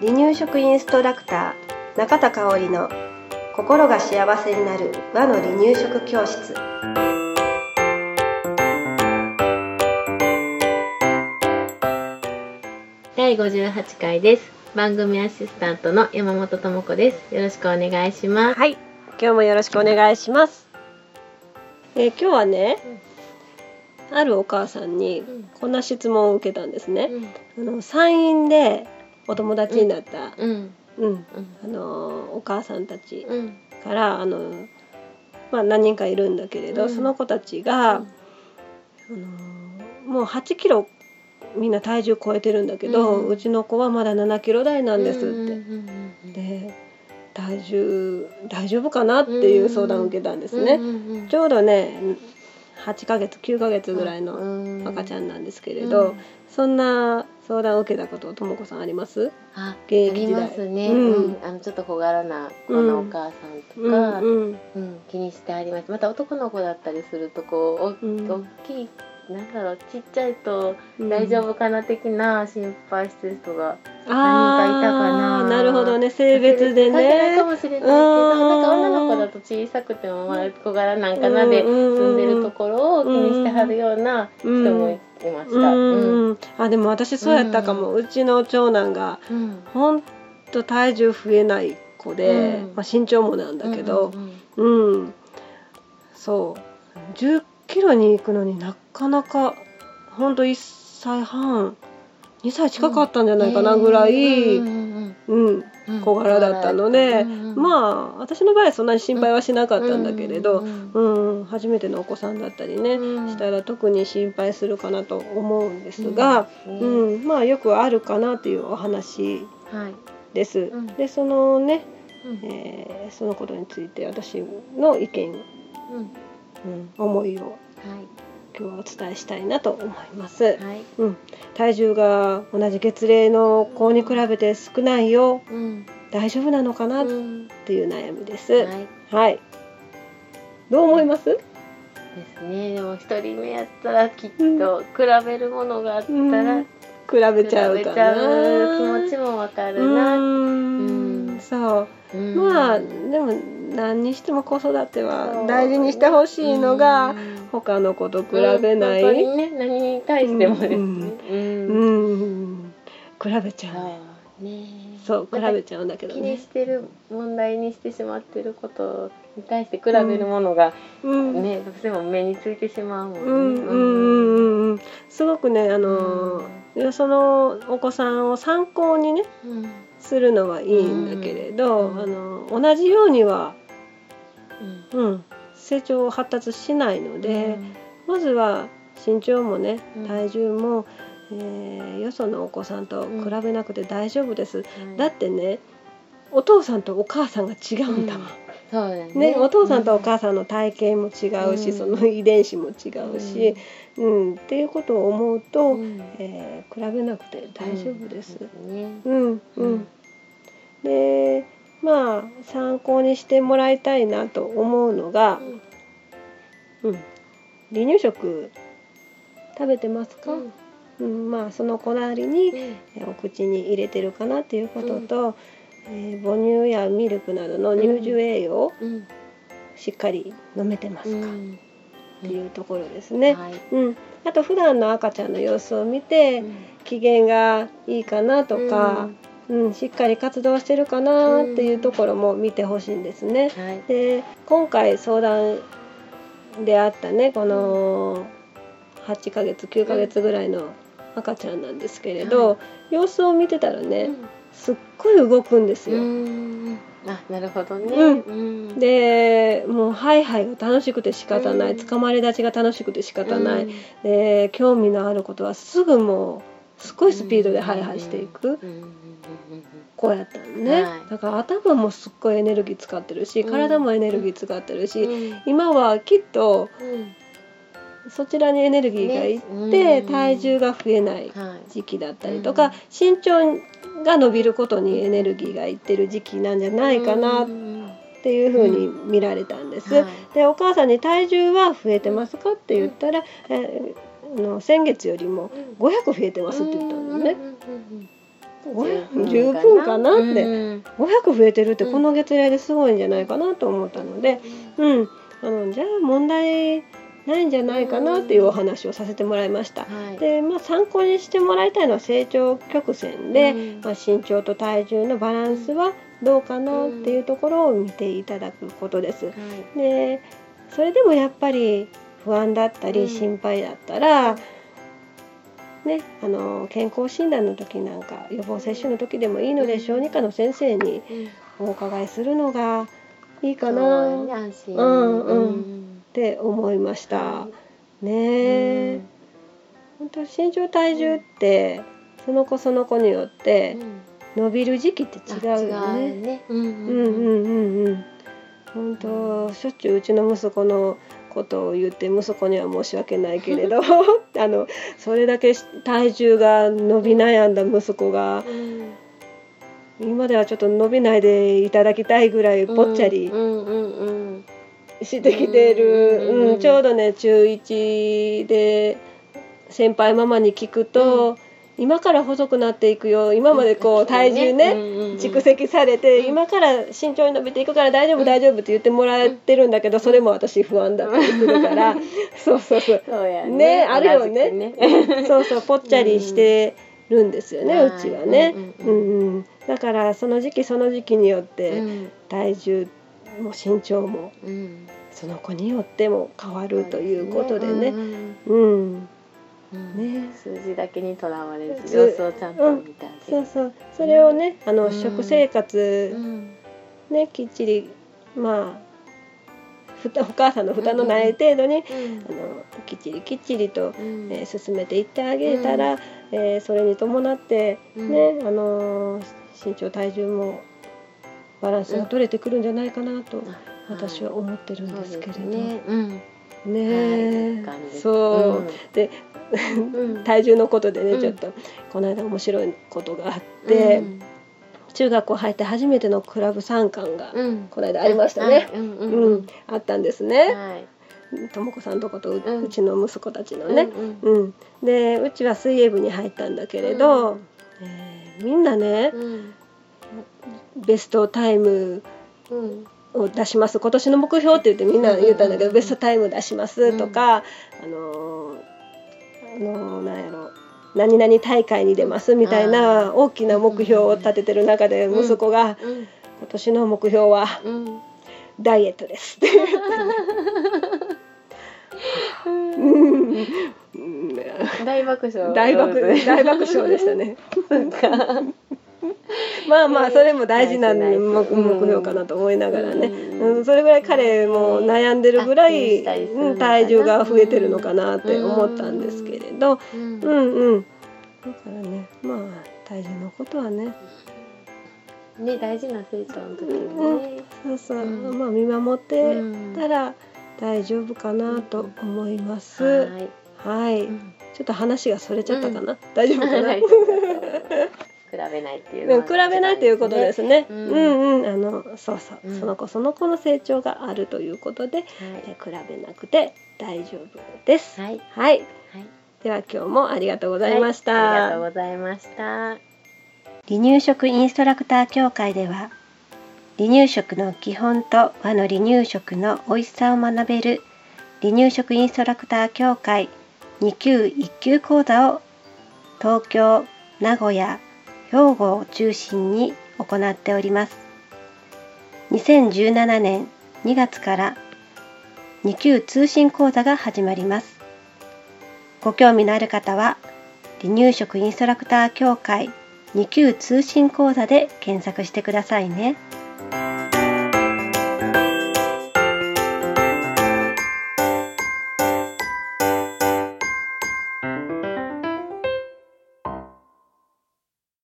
離乳食インストラクター中田香織の心が幸せになる和の離乳食教室。第58回です。番組アシスタントの山本智子です。よろしくお願いします。はい。今日もよろしくお願いします、えー今日はね、あるお母さんにこんな質問を受けたんですね、あの山陰でお友達になった、うん。うん。うん。あのお母さんたちうん。からあの、まあ、何人かいるんだけれど、うん。その子たちが、あのもう8キロみんな体重超えてるんだけど、ううんちの子はまだ7キロ台なんですって。で体重大丈夫かなっていう相談を受けたんですね。ちょうどね8ヶ月9ヶ月ぐらいの赤ちゃんなんですけれど、うん。そんな相談を受けたことともこさんあります？あ現役時代。ありますね、ううん。んあのちょっと小柄な子のお母さんとうん。か、うん。うん気にしてあります。また男の子だったりするとこう大きいなんだろうちっちゃいとうん。大丈夫かな的な心配してる人があ何人かいたかな。ーなるほどね。性別で関係ないねかもしれないけどなんか女の子だと小さくてもまあ小柄なんかなで住んでるところを気にしてはるような人もいました。うんあでも私そうやったかも、うちの長男がうん。ほんと体重増えない子で、うん。まあ、身長もなんだけど。うんうんうん、そう。10キロに行くのになかなかほんと1歳半2歳近かったんじゃないかなぐらい、ううんんうんうん。小柄だったので、うんうんまあ私の場合はそんなに心配はしなかったんだけれど、うんうん初めてのお子さんだったりね、うん。したら特に心配するかなと思うんですが、うん。うんまあよくあるかなというお話はいです。うん。でそのね、うん。えーそのことについて私の意見、うん。うん、思いをはい。今日はお伝えしたいなと思います。はい。うん、体重が同じ月齢の子に比べて少ないよ。うん。大丈夫なのかな？っうん。ていう悩みです。はい。はい。どう思います？ですね。でも一人目やったらきっと比べるものがあったらうん。比べちゃうかな。気持ちもわかるな。ううんん、そう。うん。まあでも何にしても子育ては大事にしてほしいのがうん。他の子と比べない。うん。ね何に対してもですね。うん。うん。うん、比べちゃう。ね。そう比べちゃうんだけど気にね。してる問題にしてしまってることに対して比べるものがうん。ね、どうしても目についてしまうもんね。うん。うん。うん。うんすごくねあのーそのお子さんを参考にねうん。するのはいいんだけれど、うん。あの同じようには、うんうん、成長発達しないので、うんまずは身長もねうん。体重も、えーよそのお子さんと比べなくて大丈夫です。うん。だってねお父さんとお母さんが違うんだもん。そうだね。ね、お父さんとお母さんの体型も違うし、うん。その遺伝子も違うし、うん。っていうことを思うと、うん。えー比べなくて大丈夫です。ね。うんうん参考にしてもらいたいなと思うのが、うん、離乳食食べてますか、うん。まあその子なりにえーお口に入れてるかなっていうことと、えー母乳やミルクなどの乳児栄養をうん。しっかり飲めてますか、っうん。ていうところですね。はい。うん、あと普段の赤ちゃんの様子を見て、機嫌がいいかなとか、うんしっかり活動してるかなっていうところも見てほしいんですね。はい。で今回相談であったねこの8ヶ月9ヶ月ぐらいの赤ちゃんなんですけれど、は様子を見てたらね、うん。すっごい動くんですうよ。ん。あなるほどね。うん。うん。でもうハイハイが楽しくて仕方ない、うん。捕まり立ちが楽しくて仕方ない、うん。で興味のあることはすぐもうすごいスピードでハイハイしていく。うん。うやったのね、はい。だから頭もすっごいエネルギー使ってるしうん。体もエネルギー使ってるし、うん。今はきっとうん。そちらにエネルギーがいって、体重が増えないはい。時期だったりとか、身長が伸びることにエネルギーがいってる時期なんじゃないかなっうん。ていうふうに見られたんです。はい。でお母さんに体重は増えてますか？って言ったら、えの先月よりも500増えてますって言ったんだよね。十分かな？って。500増えてるってこの月齢ですごいんじゃないかなと思ったので、うん、あのじゃあ問題ないんじゃないかなっていうお話をさせてもらいました。はい。でまあ、参考にしてもらいたいのは成長曲線で、うん。まあ、身長と体重のバランスはどうかなっていうところを見ていただくことです。はい。でそれでもやっぱり不安だったうん。り心配だったら、ね、あの健康診断の時なんか予防接種の時でもいいので小児科の先生にうん。お伺いするのがいいかな。うんうん。ん。て思いました。はね本当身長体重ってその子その子によってうん。伸びる時期って違うよね。うんうんうんうん。本当しょっちゅううちの息子のことを言って息子には申し訳ないけれど あのそれだけ体重が伸び悩んだ息子がうん今ではちょっと伸びないでいただきたいぐらいぽっちゃりうんうんうんしてきてる、うんうんちょうどね中1で先輩ママに聞くと、今から細くなっていくよ。今までこう体重ね、蓄積されて、うん。今から慎重に伸びていくから大丈夫大丈夫って言ってもらってるんだけど、それも私不安だったりするから、そうそうそう。そうやね。ねあるよね。ね。そうそうぽっちゃりしてるんですよね、ううんちはね、ううんだからその時期その時期によっうてん。体重も身長もうん。その子によっても変わるということでね。うんね。数字だけにとらわれずず様子をちゃんと見てあげるそうそう。それをねあの、うん。食生活うん。ねきっちりまあふたお母さんの負担のない程度に、あのきっちりきっちりと、うん。えー進めていってあげたら、えーそれに伴ってうん。ね、あのー身長体重もバランスが取れてくるんじゃないかなと私は思ってるんですけれど。ねねはいそう、でうん。体重のことでね、うん。ちょっとこの間面白いことがあって、うん。中学校入って初めてのクラブ参観が、うん。この間ありましたね。はいうんううん。うん。あったんですね。はい。とも子さんとことう,、うん。ちの息子たちのね。うん。うん。でうちは水泳部に入ったんだけれど、うん。えーみんなねうん。ベストタイムうんを出します。今年の目標って言ってみんな言ったんだけど、うんベストタイム出しますとか、あのーあのーなんやろ。何々大会に出ますみたいな大きな目標を立ててる中でうん息子がうん今年の目標はうん。ダイエットです。って言って大爆笑。大爆 大爆笑でしたね。まあまあそれも大事な目目標かなと思いながらね、うん。うん、それぐらい彼も悩んでるぐらい、うん体重が増えてるのかなって思ったんですけれど、うん。うんうん、だからねまあ体重のことはね。ね大事な成長の時にね。そうそう、うん。まあ見守ってうんたら大丈夫かなと思います。はい。ちょっと話がそれちゃったかな、大丈夫かな。比べないっていうのうんは比べないということですね。ううん。んうん、あのそうそう、うん。その子その子の成長があるということで、え比べなくて大丈夫です。はい。はい、はい。では今日もありがとうございました。はい。ありがとうございました。離乳食インストラクター協会では離乳食の基本と和の離乳食の美味しさを学べる離乳食インストラクター協会2級1級講座を東京、名古屋、兵庫を中心に行っております。2017年2月から2級通信講座が始まります。ご興味のある方は離乳食インストラクター協会2級通信講座で検索してくださいね。